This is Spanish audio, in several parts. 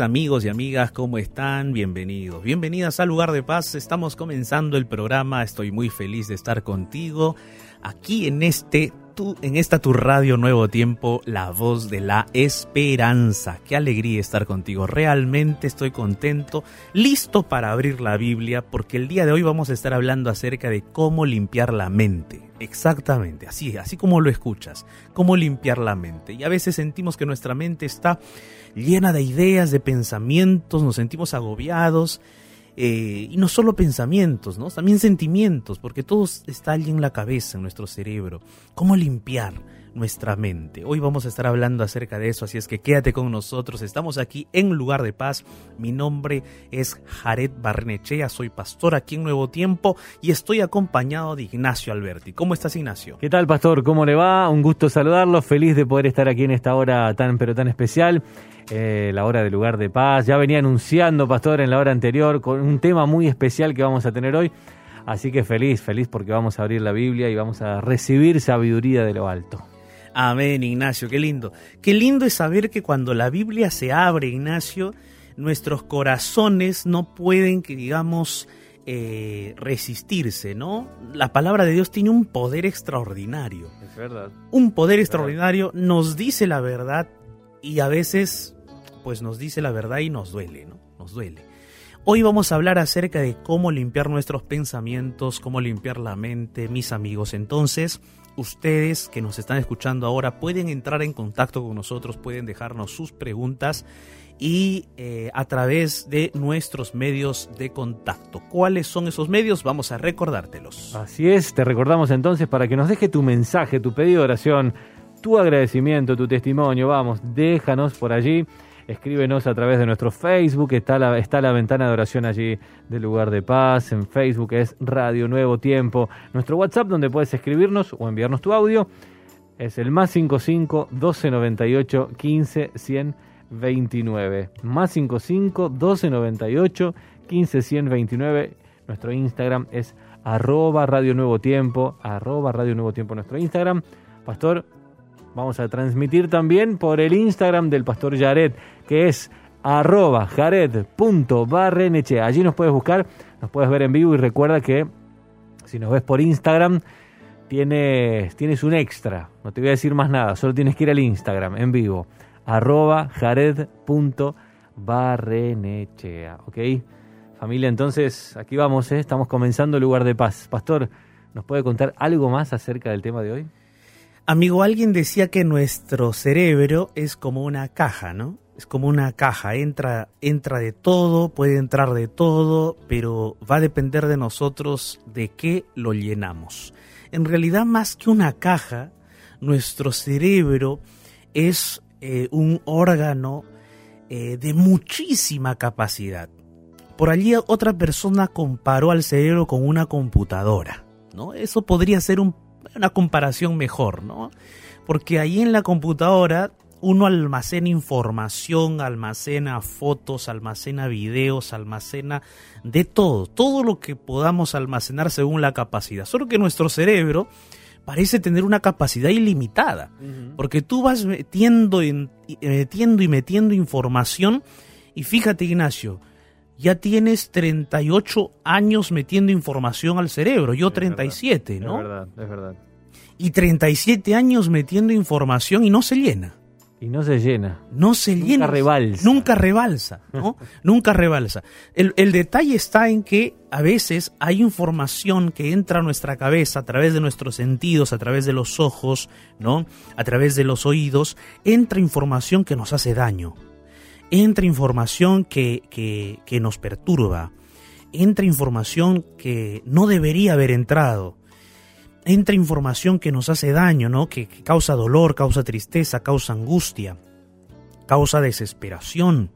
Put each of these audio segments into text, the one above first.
Amigos y amigas, ¿cómo están? Bienvenidos. Bienvenidas al lugar de paz. Estamos comenzando el programa. Estoy muy feliz de estar contigo aquí en este en esta tu radio Nuevo Tiempo, la voz de la esperanza. Qué alegría estar contigo. Realmente estoy contento, listo para abrir la Biblia, porque el día de hoy vamos a estar hablando acerca de cómo limpiar la mente. Exactamente, así, así como lo escuchas, cómo limpiar la mente. Y a veces sentimos que nuestra mente está llena de ideas, de pensamientos, nos sentimos agobiados eh, y no solo pensamientos, ¿no? También sentimientos, porque todo está allí en la cabeza, en nuestro cerebro. ¿Cómo limpiar nuestra mente? Hoy vamos a estar hablando acerca de eso, así es que quédate con nosotros. Estamos aquí en Lugar de Paz. Mi nombre es Jared Barnechea, soy pastor aquí en Nuevo Tiempo y estoy acompañado de Ignacio Alberti. ¿Cómo estás, Ignacio? ¿Qué tal, pastor? ¿Cómo le va? Un gusto saludarlo, feliz de poder estar aquí en esta hora tan pero tan especial. Eh, la hora del lugar de paz. Ya venía anunciando, Pastor, en la hora anterior, con un tema muy especial que vamos a tener hoy. Así que feliz, feliz porque vamos a abrir la Biblia y vamos a recibir sabiduría de lo alto. Amén, Ignacio, qué lindo. Qué lindo es saber que cuando la Biblia se abre, Ignacio, nuestros corazones no pueden, que digamos, eh, resistirse, ¿no? La palabra de Dios tiene un poder extraordinario. Es verdad. Un poder extraordinario, nos dice la verdad y a veces pues nos dice la verdad y nos duele, ¿no? Nos duele. Hoy vamos a hablar acerca de cómo limpiar nuestros pensamientos, cómo limpiar la mente, mis amigos. Entonces, ustedes que nos están escuchando ahora pueden entrar en contacto con nosotros, pueden dejarnos sus preguntas y eh, a través de nuestros medios de contacto. ¿Cuáles son esos medios? Vamos a recordártelos. Así es, te recordamos entonces para que nos deje tu mensaje, tu pedido de oración, tu agradecimiento, tu testimonio. Vamos, déjanos por allí escríbenos a través de nuestro Facebook, está la, está la ventana de oración allí del lugar de paz, en Facebook es Radio Nuevo Tiempo, nuestro WhatsApp donde puedes escribirnos o enviarnos tu audio es el más 55 1298 15 129, más 55 1298 15 129, nuestro Instagram es arroba Radio Nuevo Tiempo, arroba Radio Nuevo Tiempo nuestro Instagram. Pastor, vamos a transmitir también por el Instagram del Pastor Yaret que es arroba. Allí nos puedes buscar, nos puedes ver en vivo y recuerda que si nos ves por Instagram tienes, tienes un extra. No te voy a decir más nada, solo tienes que ir al Instagram en vivo. arroba jared.barrenechea. ¿Ok? Familia, entonces aquí vamos, ¿eh? estamos comenzando el lugar de paz. Pastor, ¿nos puede contar algo más acerca del tema de hoy? Amigo, alguien decía que nuestro cerebro es como una caja, ¿no? es como una caja, entra, entra de todo, puede entrar de todo, pero va a depender de nosotros de qué lo llenamos. En realidad, más que una caja, nuestro cerebro es eh, un órgano eh, de muchísima capacidad. Por allí otra persona comparó al cerebro con una computadora, ¿no? Eso podría ser una comparación mejor, ¿no? Porque ahí en la computadora uno almacena información, almacena fotos, almacena videos, almacena de todo, todo lo que podamos almacenar según la capacidad. Solo que nuestro cerebro parece tener una capacidad ilimitada, porque tú vas metiendo, metiendo y metiendo información y fíjate Ignacio, ya tienes 38 años metiendo información al cerebro, yo 37, ¿no? Es verdad, es verdad. Y 37 años metiendo información y no se llena. Y no se llena. No se nunca llena. Rebalsa. Nunca rebalsa. ¿no? nunca rebalsa. El, el, detalle está en que a veces hay información que entra a nuestra cabeza a través de nuestros sentidos, a través de los ojos, ¿no? A través de los oídos. Entra información que nos hace daño. Entra información que, que, nos perturba. Entra información que no debería haber entrado entra información que nos hace daño, ¿no? Que, causa dolor, causa tristeza, causa angustia, causa desesperación.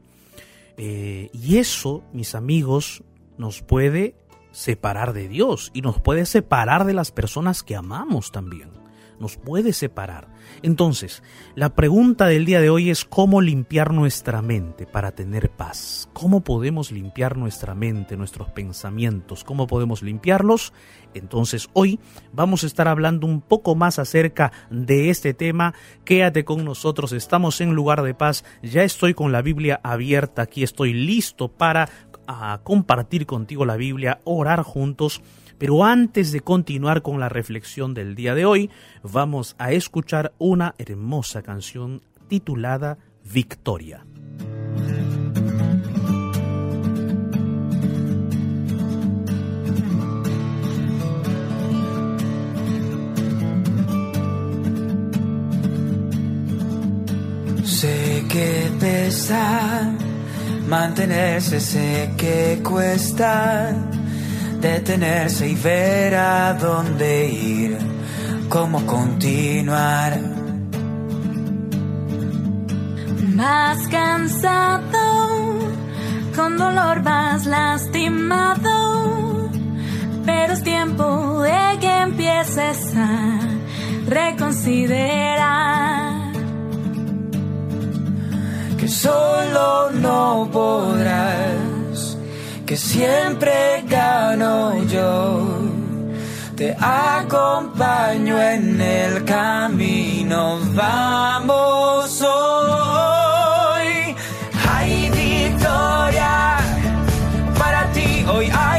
Eh, y eso, mis amigos, nos puede separar de Dios y nos puede separar de las personas que amamos también. Nos puede separar. Entonces, la pregunta del día de hoy es cómo limpiar nuestra mente para tener paz. ¿Cómo podemos limpiar nuestra mente, nuestros pensamientos? ¿Cómo podemos limpiarlos? Entonces, hoy vamos a estar hablando un poco más acerca de este tema. Quédate con nosotros, estamos en lugar de paz. Ya estoy con la Biblia abierta, aquí estoy listo para ah, compartir contigo la Biblia, orar juntos pero antes de continuar con la reflexión del día de hoy, vamos a escuchar una hermosa canción titulada Victoria. Sé que pesa mantenerse, sé que cuesta detenerse y ver a dónde ir, cómo continuar. Más cansado, con dolor más lastimado, pero es tiempo de que empieces a reconsiderar. Que solo no podrás que siempre gano yo. Te acompaño en el camino, vamos hoy. Hay victoria para ti, hoy hay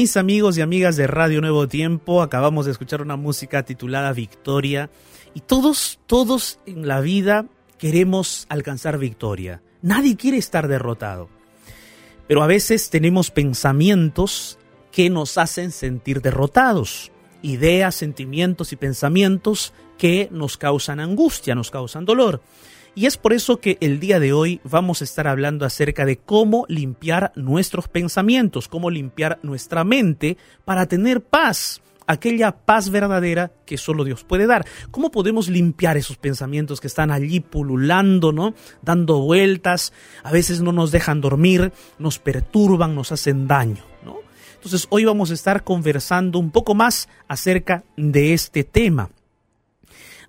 Mis amigos y amigas de Radio Nuevo Tiempo, acabamos de escuchar una música titulada Victoria y todos, todos en la vida queremos alcanzar victoria. Nadie quiere estar derrotado. Pero a veces tenemos pensamientos que nos hacen sentir derrotados, ideas, sentimientos y pensamientos que nos causan angustia, nos causan dolor. Y es por eso que el día de hoy vamos a estar hablando acerca de cómo limpiar nuestros pensamientos, cómo limpiar nuestra mente para tener paz, aquella paz verdadera que solo Dios puede dar. ¿Cómo podemos limpiar esos pensamientos que están allí pululando, ¿no? Dando vueltas, a veces no nos dejan dormir, nos perturban, nos hacen daño, ¿no? Entonces hoy vamos a estar conversando un poco más acerca de este tema.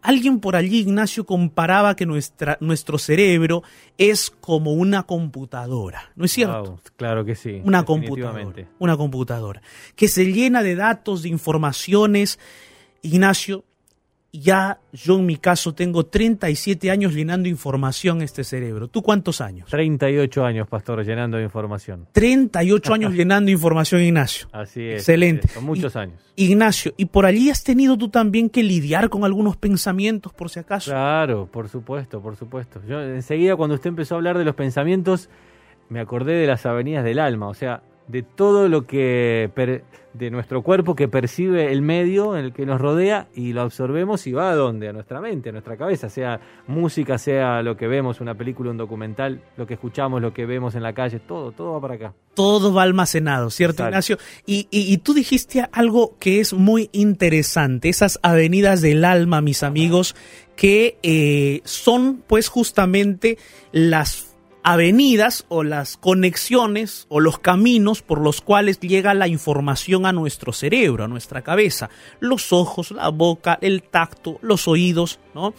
Alguien por allí, Ignacio, comparaba que nuestra, nuestro cerebro es como una computadora, ¿no es cierto? claro que sí. Una computadora. Una computadora. Que se llena de datos, de informaciones. Ignacio, ya yo en mi caso tengo 37 años llenando información este cerebro. ¿Tú cuántos años? 38 años, pastor, llenando información. 38 años llenando información, Ignacio. Así es. Excelente. Son muchos años. Ignacio, ¿y por allí has tenido tú también que lidiar con algunos pensamientos, por si acaso? Claro, por supuesto, por supuesto. Yo enseguida cuando usted empezó a hablar de los pensamientos, me acordé de las avenidas del alma, o sea, de todo lo que de nuestro cuerpo que percibe el medio en el que nos rodea y lo absorbemos y va a dónde, a nuestra mente, a nuestra cabeza, sea música, sea lo que vemos, una película, un documental, lo que escuchamos, lo que vemos en la calle, todo, todo va para acá. Todo va almacenado, ¿cierto, Ignacio? Y, y, tú dijiste algo que es muy interesante, esas avenidas del alma, mis amigos, que eh, son pues justamente las avenidas o las conexiones o los caminos por los cuales llega la información a nuestro cerebro, a nuestra cabeza. Los ojos, la boca, el tacto, los oídos, ¿no?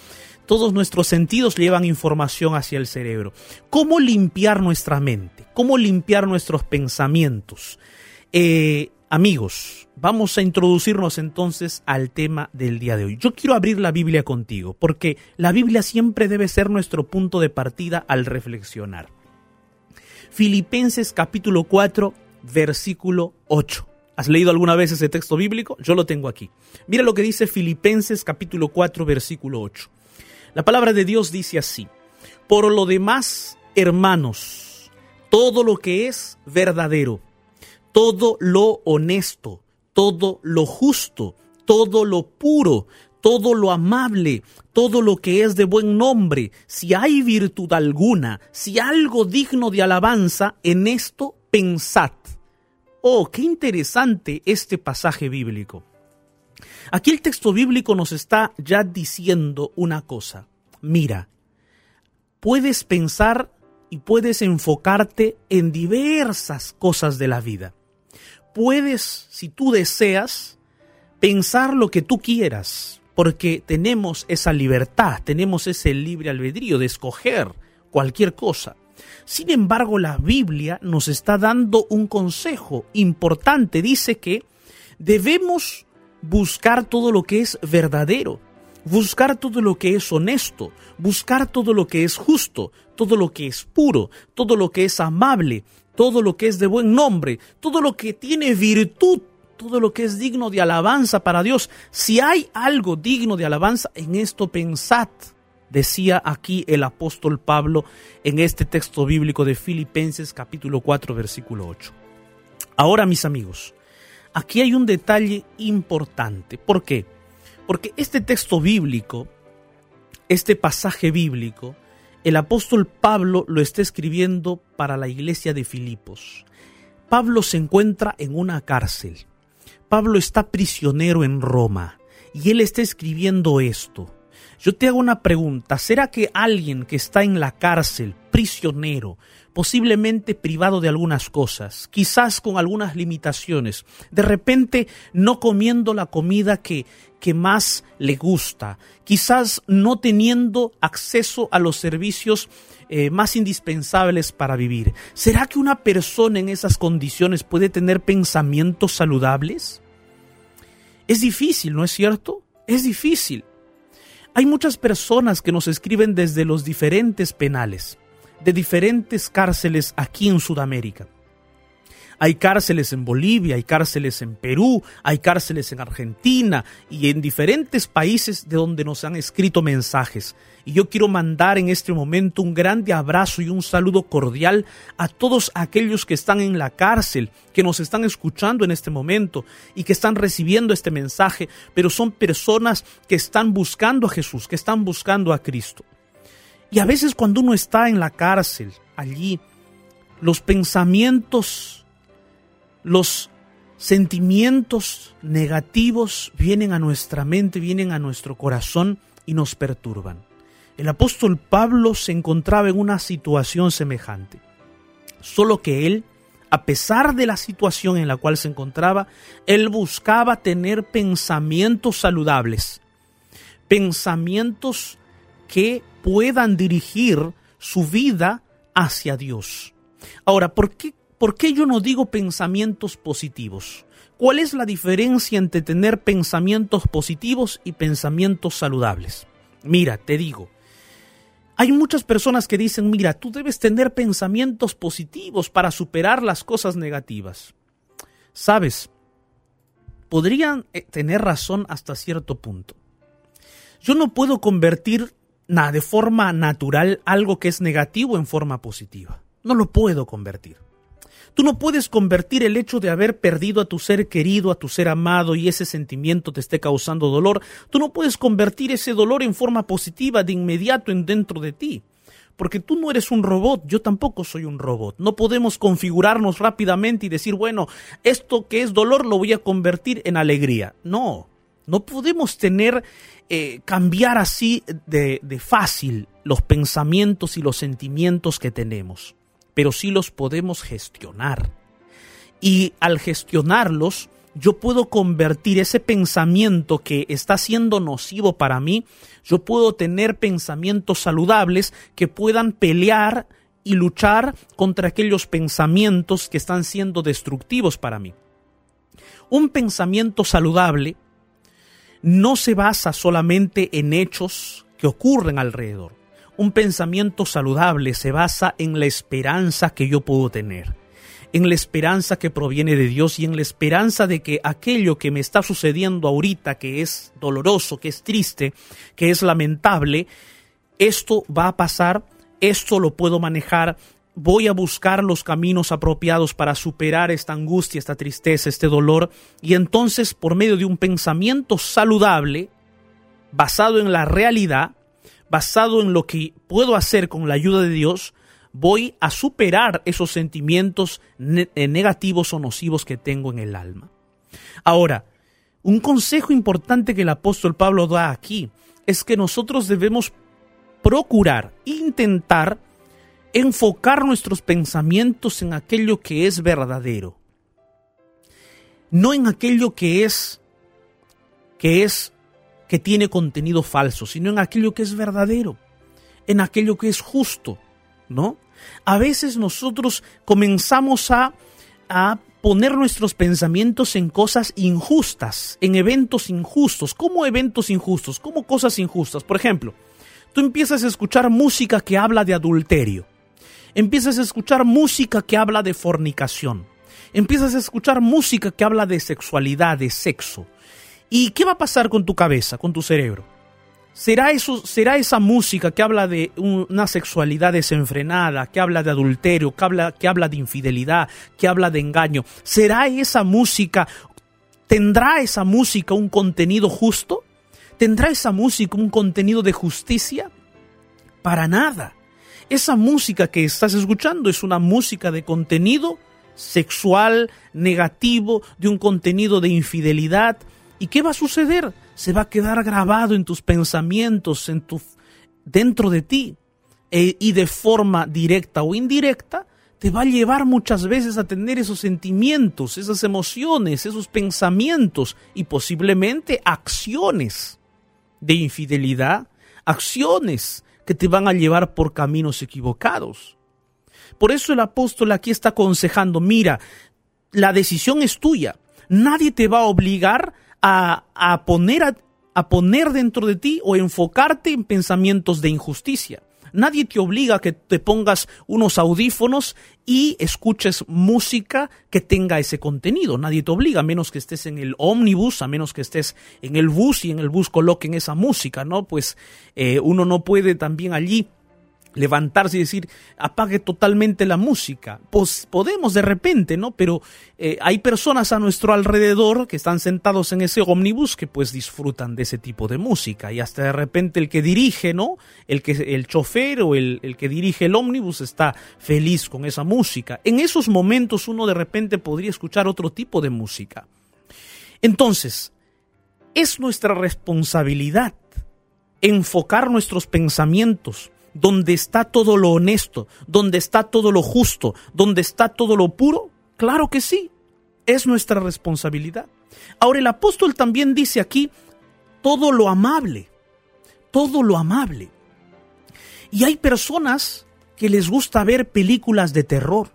Todos nuestros sentidos llevan información hacia el cerebro. ¿Cómo limpiar nuestra mente? ¿Cómo limpiar nuestros pensamientos? Eh, Amigos, vamos a introducirnos entonces al tema del día de hoy. Yo quiero abrir la Biblia contigo, porque la Biblia siempre debe ser nuestro punto de partida al reflexionar. Filipenses capítulo 4, versículo 8. ¿Has leído alguna vez ese texto bíblico? Yo lo tengo aquí. Mira lo que dice Filipenses capítulo 4, versículo 8. La palabra de Dios dice así, por lo demás, hermanos, todo lo que es verdadero, todo lo honesto, todo lo justo, todo lo puro, todo lo amable, todo lo que es de buen nombre, si hay virtud alguna, si algo digno de alabanza, en esto pensad. Oh, qué interesante este pasaje bíblico. Aquí el texto bíblico nos está ya diciendo una cosa. Mira, puedes pensar y puedes enfocarte en diversas cosas de la vida puedes, si tú deseas, pensar lo que tú quieras, porque tenemos esa libertad, tenemos ese libre albedrío de escoger cualquier cosa. Sin embargo, la Biblia nos está dando un consejo importante. Dice que debemos buscar todo lo que es verdadero, buscar todo lo que es honesto, buscar todo lo que es justo, todo lo que es puro, todo lo que es amable, todo lo que es de buen nombre, todo lo que tiene virtud, todo lo que es digno de alabanza para Dios. Si hay algo digno de alabanza, en esto pensad, decía aquí el apóstol Pablo en este texto bíblico de Filipenses capítulo 4 versículo 8. Ahora mis amigos, aquí hay un detalle importante. ¿Por qué? Porque este texto bíblico, este pasaje bíblico, el apóstol Pablo lo está escribiendo para la iglesia de Filipos. Pablo se encuentra en una cárcel. Pablo está prisionero en Roma y él está escribiendo esto. Yo te hago una pregunta, ¿será que alguien que está en la cárcel, prisionero, posiblemente privado de algunas cosas, quizás con algunas limitaciones, de repente no comiendo la comida que, que más le gusta, quizás no teniendo acceso a los servicios eh, más indispensables para vivir. ¿Será que una persona en esas condiciones puede tener pensamientos saludables? Es difícil, ¿no es cierto? Es difícil. Hay muchas personas que nos escriben desde los diferentes penales de diferentes cárceles aquí en Sudamérica. Hay cárceles en Bolivia, hay cárceles en Perú, hay cárceles en Argentina y en diferentes países de donde nos han escrito mensajes. Y yo quiero mandar en este momento un grande abrazo y un saludo cordial a todos aquellos que están en la cárcel, que nos están escuchando en este momento y que están recibiendo este mensaje, pero son personas que están buscando a Jesús, que están buscando a Cristo. Y a veces cuando uno está en la cárcel, allí, los pensamientos los sentimientos negativos vienen a nuestra mente, vienen a nuestro corazón y nos perturban. El apóstol Pablo se encontraba en una situación semejante, solo que él, a pesar de la situación en la cual se encontraba, él buscaba tener pensamientos saludables, pensamientos que puedan dirigir su vida hacia Dios. Ahora, ¿por qué ¿por qué yo no digo pensamientos positivos? ¿Cuál es la diferencia entre tener pensamientos positivos y pensamientos saludables? Mira, te digo, hay muchas personas que dicen, mira, tú debes tener pensamientos positivos para superar las cosas negativas. Sabes, podrían eh, tener razón hasta cierto punto. Yo no puedo convertir de forma natural algo que es negativo en forma positiva. No lo puedo convertir. Tú no puedes convertir el hecho de haber perdido a tu ser querido, a tu ser amado y ese sentimiento te esté causando dolor, tú no puedes convertir ese dolor en forma positiva de inmediato en dentro de ti. Porque tú no eres un robot, yo tampoco soy un robot. No podemos configurarnos rápidamente y decir, bueno, esto que es dolor lo voy a convertir en alegría. No, no podemos tener, eh, cambiar así de, de fácil los pensamientos y los sentimientos que tenemos pero sí los podemos gestionar. Y al gestionarlos, yo puedo convertir ese pensamiento que está siendo nocivo para mí, yo puedo tener pensamientos saludables que puedan pelear y luchar contra aquellos pensamientos que están siendo destructivos para mí. Un pensamiento saludable no se basa solamente en hechos que ocurren alrededor. Un pensamiento saludable se basa en la esperanza que yo puedo tener, en la esperanza que proviene de Dios y en la esperanza de que aquello que me está sucediendo ahorita, que es doloroso, que es triste, que es lamentable, esto va a pasar, esto lo puedo manejar, voy a buscar los caminos apropiados para superar esta angustia, esta tristeza, este dolor, y entonces por medio de un pensamiento saludable, basado en la realidad, basado en lo que puedo hacer con la ayuda de Dios, voy a superar esos sentimientos eh, negativos o nocivos que tengo en el alma. Ahora, un consejo importante que el apóstol Pablo da aquí es que nosotros debemos procurar, intentar enfocar nuestros pensamientos en aquello que es verdadero, no en aquello que es que es que tiene contenido falso, sino en aquello que es verdadero, en aquello que es justo, ¿no? A veces nosotros comenzamos a, a poner nuestros pensamientos en cosas injustas, en eventos injustos. ¿Cómo eventos injustos? ¿Cómo cosas injustas? Por ejemplo, tú empiezas a escuchar música que habla de adulterio. Empiezas a escuchar música que habla de fornicación. Empiezas a escuchar música que habla de sexualidad, de sexo. ¿Y qué va a pasar con tu cabeza, con tu cerebro? ¿Será, eso, ¿Será esa música que habla de una sexualidad desenfrenada, que habla de adulterio, que habla, que habla de infidelidad, que habla de engaño? ¿Será esa música, tendrá esa música un contenido justo? ¿Tendrá esa música un contenido de justicia? Para nada. Esa música que estás escuchando es una música de contenido sexual, negativo, de un contenido de infidelidad, ¿Y qué va a suceder? Se va a quedar grabado en tus pensamientos, en tu, dentro de ti. E, y de forma directa o indirecta, te va a llevar muchas veces a tener esos sentimientos, esas emociones, esos pensamientos y posiblemente acciones de infidelidad, acciones que te van a llevar por caminos equivocados. Por eso el apóstol aquí está aconsejando, mira, la decisión es tuya. Nadie te va a obligar a, poner a, poner dentro de ti o enfocarte en pensamientos de injusticia. Nadie te obliga a que te pongas unos audífonos y escuches música que tenga ese contenido. Nadie te obliga, a menos que estés en el ómnibus, a menos que estés en el bus y en el bus coloquen esa música, ¿no? Pues eh, uno no puede también allí levantarse y decir apague totalmente la música. Pues podemos de repente, ¿no? Pero eh, hay personas a nuestro alrededor que están sentados en ese ómnibus que pues disfrutan de ese tipo de música y hasta de repente el que dirige, ¿no? El que el chofer o el, el que dirige el ómnibus está feliz con esa música. En esos momentos uno de repente podría escuchar otro tipo de música. Entonces, es nuestra responsabilidad enfocar nuestros pensamientos donde está todo lo honesto, donde está todo lo justo, donde está todo lo puro? Claro que sí, es nuestra responsabilidad. Ahora el apóstol también dice aquí todo lo amable, todo lo amable. Y hay personas que les gusta ver películas de terror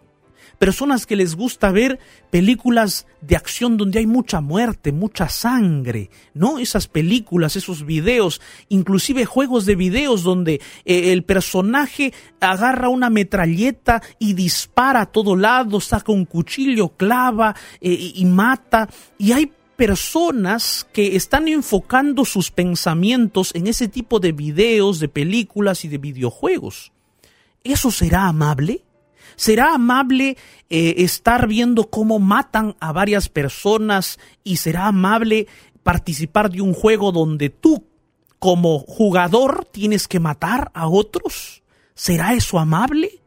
personas que les gusta ver películas de acción donde hay mucha muerte, mucha sangre, ¿no? Esas películas, esos videos, inclusive juegos de videos donde eh, el personaje agarra una metralleta y dispara a todo lado, saca un cuchillo, clava eh, y mata. Y hay personas que están enfocando sus pensamientos en ese tipo de videos, de películas y de videojuegos. ¿Eso será amable? ¿Será amable eh, estar viendo cómo matan a varias personas y será amable participar de un juego donde tú como jugador tienes que matar a otros? ¿Será eso amable?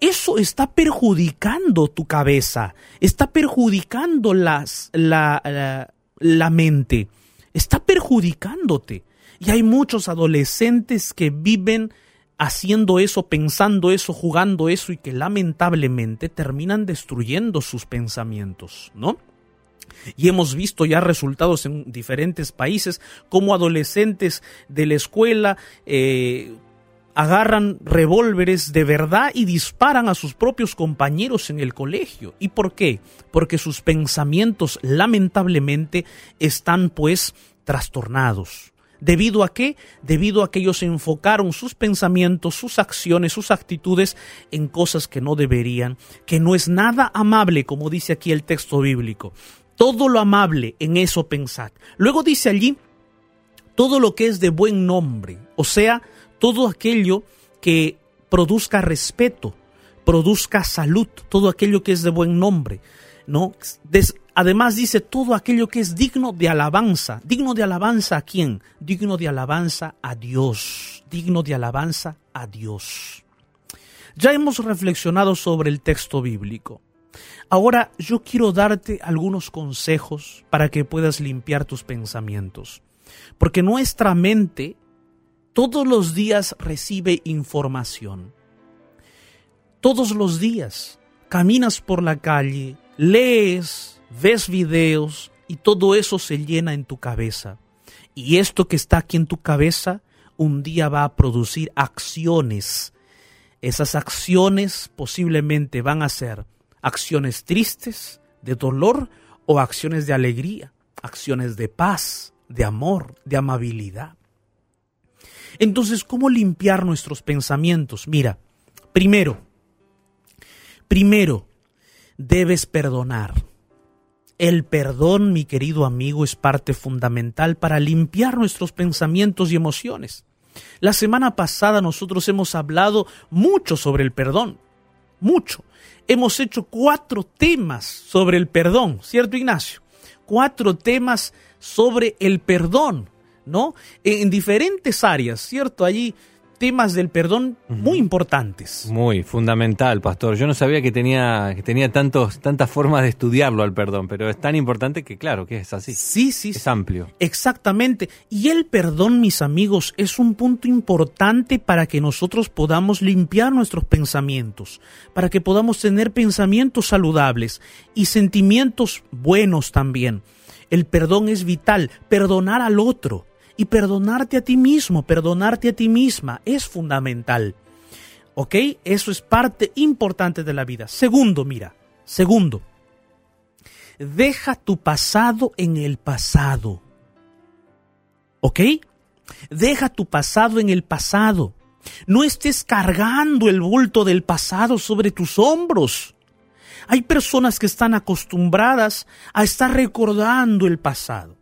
Eso está perjudicando tu cabeza, está perjudicando la, la, la mente, está perjudicándote. Y hay muchos adolescentes que viven haciendo eso, pensando eso, jugando eso y que lamentablemente terminan destruyendo sus pensamientos, ¿no? Y hemos visto ya resultados en diferentes países como adolescentes de la escuela eh, agarran revólveres de verdad y disparan a sus propios compañeros en el colegio. ¿Y por qué? Porque sus pensamientos lamentablemente están pues trastornados. ¿Debido a qué? Debido a que ellos enfocaron sus pensamientos, sus acciones, sus actitudes en cosas que no deberían, que no es nada amable, como dice aquí el texto bíblico. Todo lo amable en eso pensad. Luego dice allí, todo lo que es de buen nombre, o sea, todo aquello que produzca respeto, produzca salud, todo aquello que es de buen nombre, ¿no? Además dice todo aquello que es digno de alabanza. ¿Digno de alabanza a quién? Digno de alabanza a Dios. Digno de alabanza a Dios. Ya hemos reflexionado sobre el texto bíblico. Ahora yo quiero darte algunos consejos para que puedas limpiar tus pensamientos. Porque nuestra mente todos los días recibe información. Todos los días caminas por la calle, lees, ves videos y todo eso se llena en tu cabeza. Y esto que está aquí en tu cabeza un día va a producir acciones. Esas acciones posiblemente van a ser acciones tristes, de dolor o acciones de alegría, acciones de paz, de amor, de amabilidad. Entonces, ¿cómo limpiar nuestros pensamientos? Mira, primero, primero, debes perdonar. El perdón, mi querido amigo, es parte fundamental para limpiar nuestros pensamientos y emociones. La semana pasada nosotros hemos hablado mucho sobre el perdón, mucho. Hemos hecho cuatro temas sobre el perdón, ¿cierto Ignacio? Cuatro temas sobre el perdón, ¿no? En diferentes áreas, ¿cierto? Allí temas del perdón muy importantes. Muy fundamental, pastor. Yo no sabía que tenía que tenía tantos tantas formas de estudiarlo al perdón, pero es tan importante que claro, que es así. Sí, sí, es amplio. Exactamente. Y el perdón, mis amigos, es un punto importante para que nosotros podamos limpiar nuestros pensamientos, para que podamos tener pensamientos saludables y sentimientos buenos también. El perdón es vital, perdonar al otro y perdonarte a ti mismo, perdonarte a ti misma es fundamental. ¿Ok? Eso es parte importante de la vida. Segundo, mira, segundo, deja tu pasado en el pasado. ¿Ok? Deja tu pasado en el pasado. No estés cargando el bulto del pasado sobre tus hombros. Hay personas que están acostumbradas a estar recordando el pasado.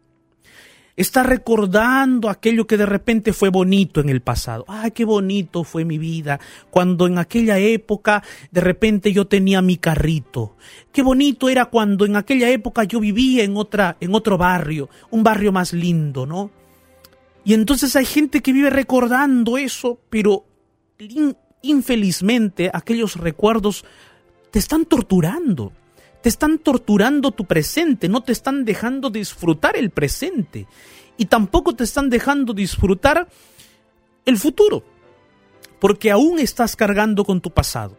Está recordando aquello que de repente fue bonito en el pasado. Ay, qué bonito fue mi vida cuando en aquella época de repente yo tenía mi carrito. Qué bonito era cuando en aquella época yo vivía en otra en otro barrio, un barrio más lindo, ¿no? Y entonces hay gente que vive recordando eso, pero infelizmente aquellos recuerdos te están torturando. Te están torturando tu presente, no te están dejando disfrutar el presente. Y tampoco te están dejando disfrutar el futuro. Porque aún estás cargando con tu pasado.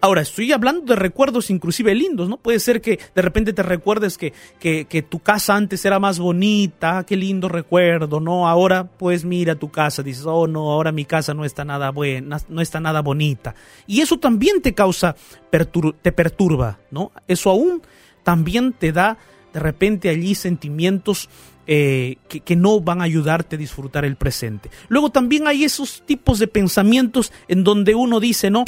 Ahora, estoy hablando de recuerdos inclusive lindos, ¿no? Puede ser que de repente te recuerdes que, que, tu casa antes era más bonita, qué lindo recuerdo, ¿no? Ahora, pues mira tu casa, dices, oh no, ahora mi casa no está nada buena, no está nada bonita. Y eso también te causa, te perturba, ¿no? Eso aún también te da de repente allí sentimientos eh, que, que, no van a ayudarte a disfrutar el presente. Luego también hay esos tipos de pensamientos en donde uno dice, no,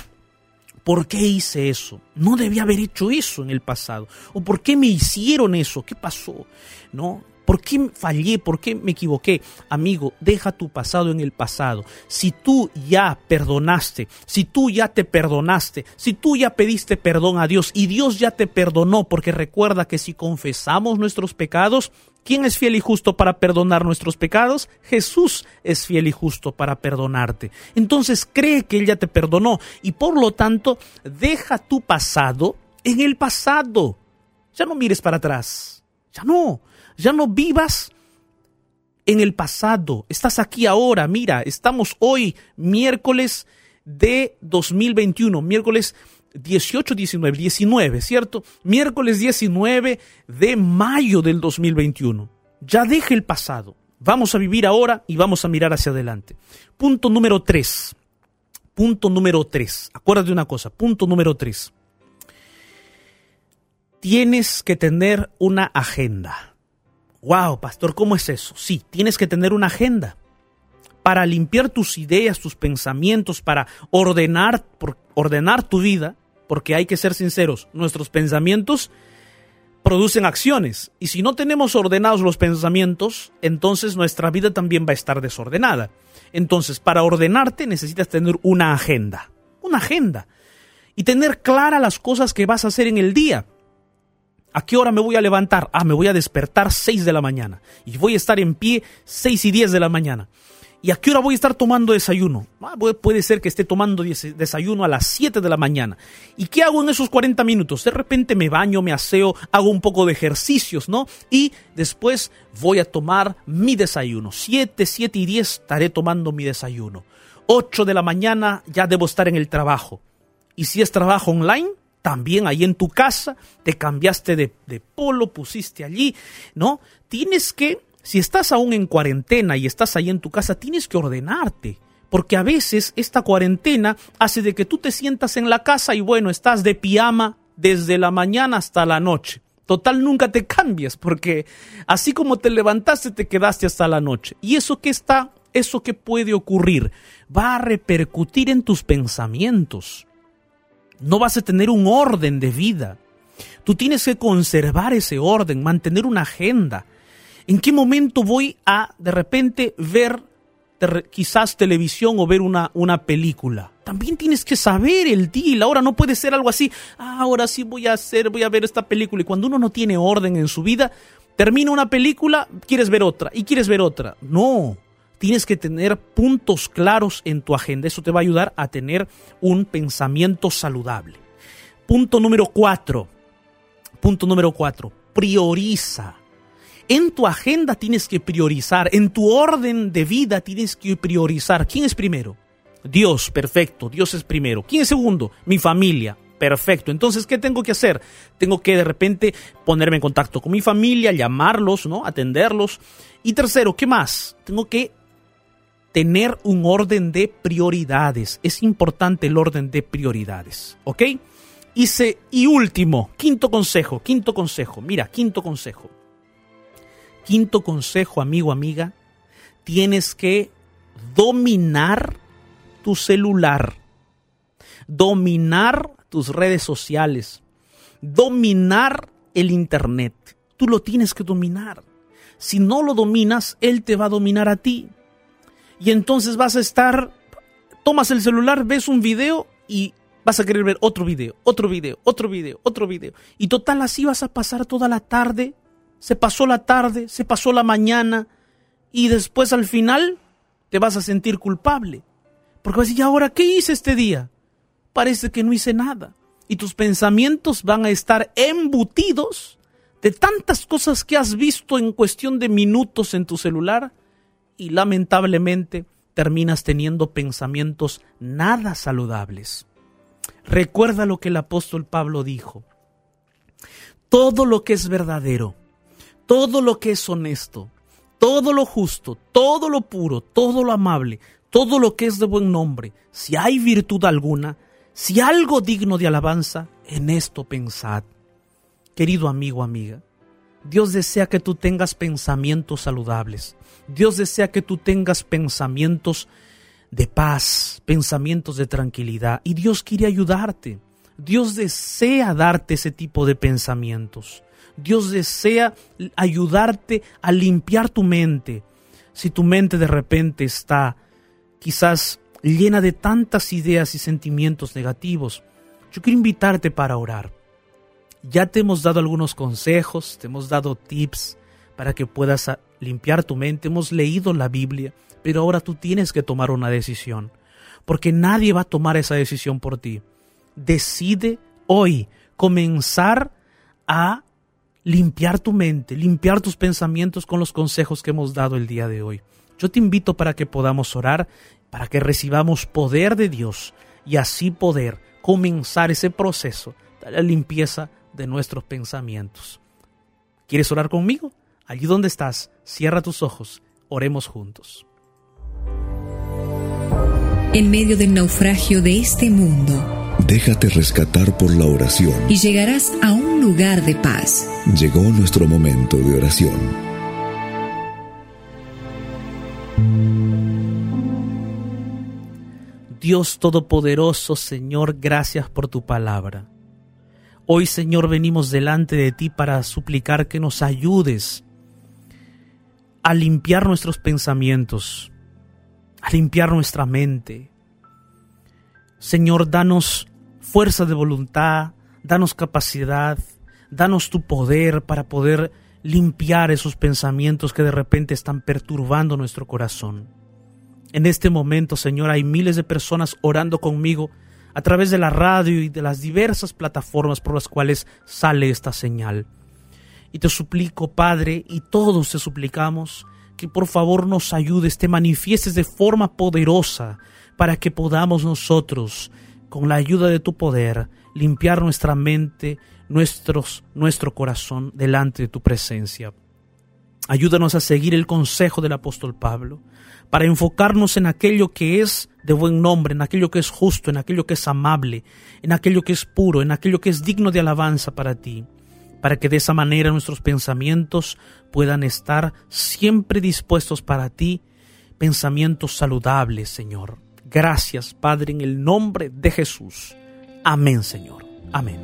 ¿Por qué hice eso? No debía haber hecho eso en el pasado. ¿O por qué me hicieron eso? ¿Qué pasó? ¿No? ¿Por qué fallé? ¿Por qué me equivoqué? Amigo, deja tu pasado en el pasado. Si tú ya perdonaste, si tú ya te perdonaste, si tú ya pediste perdón a Dios y Dios ya te perdonó, porque recuerda que si confesamos nuestros pecados, ¿quién es fiel y justo para perdonar nuestros pecados? Jesús es fiel y justo para perdonarte. Entonces cree que Él ya te perdonó y por lo tanto deja tu pasado en el pasado. Ya no mires para atrás. Ya no. Ya no vivas en el pasado. Estás aquí ahora. Mira, estamos hoy, miércoles de 2021, miércoles 18, 19, 19, ¿cierto? Miércoles 19 de mayo del 2021. Ya deje el pasado. Vamos a vivir ahora y vamos a mirar hacia adelante. Punto número 3. Punto número 3. Acuérdate una cosa. Punto número 3. Tienes que tener una agenda. Wow, pastor, ¿cómo es eso? Sí, tienes que tener una agenda para limpiar tus ideas, tus pensamientos, para ordenar, ordenar tu vida, porque hay que ser sinceros, nuestros pensamientos producen acciones y si no tenemos ordenados los pensamientos, entonces nuestra vida también va a estar desordenada. Entonces, para ordenarte necesitas tener una agenda, una agenda y tener claras las cosas que vas a hacer en el día. ¿A qué hora me voy a levantar? Ah, me voy a despertar 6 de la mañana. Y voy a estar en pie 6 y 10 de la mañana. ¿Y a qué hora voy a estar tomando desayuno? Ah, puede ser que esté tomando desayuno a las 7 de la mañana. ¿Y qué hago en esos 40 minutos? De repente me baño, me aseo, hago un poco de ejercicios, ¿no? Y después voy a tomar mi desayuno. 7, 7 y 10 estaré tomando mi desayuno. 8 de la mañana ya debo estar en el trabajo. Y si es trabajo online, también ahí en tu casa, te cambiaste de, polo, pusiste allí, ¿no? Tienes que, si estás aún en cuarentena y estás ahí en tu casa, tienes que ordenarte. Porque a veces esta cuarentena hace de que tú te sientas en la casa y bueno, estás de pijama desde la mañana hasta la noche. Total, nunca te cambias, porque así como te levantaste, te quedaste hasta la noche. Y eso que está, eso que puede ocurrir, va a repercutir en tus pensamientos no vas a tener un orden de vida. Tú tienes que conservar ese orden, mantener una agenda. ¿En qué momento voy a de repente ver quizás televisión o ver una, una película? También tienes que saber el día y la hora. No puede ser algo así. Ah, ahora sí voy a hacer, voy a ver esta película. Y cuando uno no tiene orden en su vida, termina una película, quieres ver otra y quieres ver otra. No, tienes que tener puntos claros en tu agenda. Eso te va a ayudar a tener un pensamiento saludable. Punto número cuatro. Punto número cuatro. Prioriza. En tu agenda tienes que priorizar. En tu orden de vida tienes que priorizar. ¿Quién es primero? Dios, perfecto. Dios es primero. ¿Quién es segundo? Mi familia. Perfecto. Entonces, ¿qué tengo que hacer? Tengo que de repente ponerme en contacto con mi familia, llamarlos, ¿no? Atenderlos. Y tercero, ¿qué más? Tengo que tener un orden de prioridades. Es importante el orden de prioridades, ¿ok? Y, y último, quinto consejo, quinto consejo, mira, quinto consejo. Quinto consejo, amigo, amiga, tienes que dominar tu celular, dominar tus redes sociales, dominar el Internet. Tú lo tienes que dominar. Si no lo dominas, Él te va a dominar a ti. Y entonces vas a estar, tomas el celular, ves un video y vas a querer ver otro video, otro video, otro video, otro video. Y total, así vas a pasar toda la tarde. Se pasó la tarde, se pasó la mañana y después al final te vas a sentir culpable. Porque vas a decir, ¿y ahora qué hice este día? Parece que no hice nada. Y tus pensamientos van a estar embutidos de tantas cosas que has visto en cuestión de minutos en tu celular y lamentablemente terminas teniendo pensamientos nada saludables. Recuerda lo que el apóstol Pablo dijo. Todo lo que es verdadero, todo lo que es honesto, todo lo justo, todo lo puro, todo lo amable, todo lo que es de buen nombre, si hay virtud alguna, si algo digno de alabanza, en esto pensad. Querido amigo, amiga, Dios desea que tú tengas pensamientos saludables. Dios desea que tú tengas pensamientos de paz, pensamientos de tranquilidad. Y Dios quiere ayudarte. Dios desea darte ese tipo de pensamientos. Dios desea ayudarte a limpiar tu mente. Si tu mente de repente está quizás llena de tantas ideas y sentimientos negativos, yo quiero invitarte para orar. Ya te hemos dado algunos consejos, te hemos dado tips para que puedas limpiar tu mente, hemos leído la Biblia, pero ahora tú tienes que tomar una decisión, porque nadie va a tomar esa decisión por ti. Decide hoy comenzar a limpiar tu mente, limpiar tus pensamientos con los consejos que hemos dado el día de hoy. Yo te invito para que podamos orar, para que recibamos poder de Dios y así poder comenzar ese proceso de la limpieza de nuestros pensamientos. ¿Quieres orar conmigo? Allí donde estás, cierra tus ojos, oremos juntos. En medio del naufragio de este mundo, Déjate rescatar por la oración. y llegarás a un lugar de paz. Llegó nuestro momento de oración. Dios Todopoderoso, Señor, gracias por tu palabra. Hoy, Señor, venimos delante de ti para suplicar que nos ayudes a limpiar nuestros pensamientos, a limpiar nuestra mente. Señor, danos fuerza de voluntad, danos capacidad, danos tu poder para poder limpiar esos pensamientos que de repente están perturbando nuestro corazón. En este momento, Señor, hay miles de personas orando conmigo a través de la radio y de las diversas plataformas por las cuales sale esta señal. Y te suplico, Padre, y todos te suplicamos, que por favor nos ayudes, te manifiestes de forma poderosa para que podamos nosotros, con la ayuda de tu poder, limpiar nuestra mente, nuestros, nuestro corazón delante de tu presencia. Ayúdanos a seguir el consejo del apóstol Pablo, para enfocarnos en aquello que es de buen nombre, en aquello que es justo, en aquello que es amable, en aquello que es puro, en aquello que es digno de alabanza para ti, para que de esa manera nuestros pensamientos puedan estar siempre dispuestos para ti, pensamientos saludables, Señor. Gracias, Padre, en el nombre de Jesús. Amén, Señor. Amén.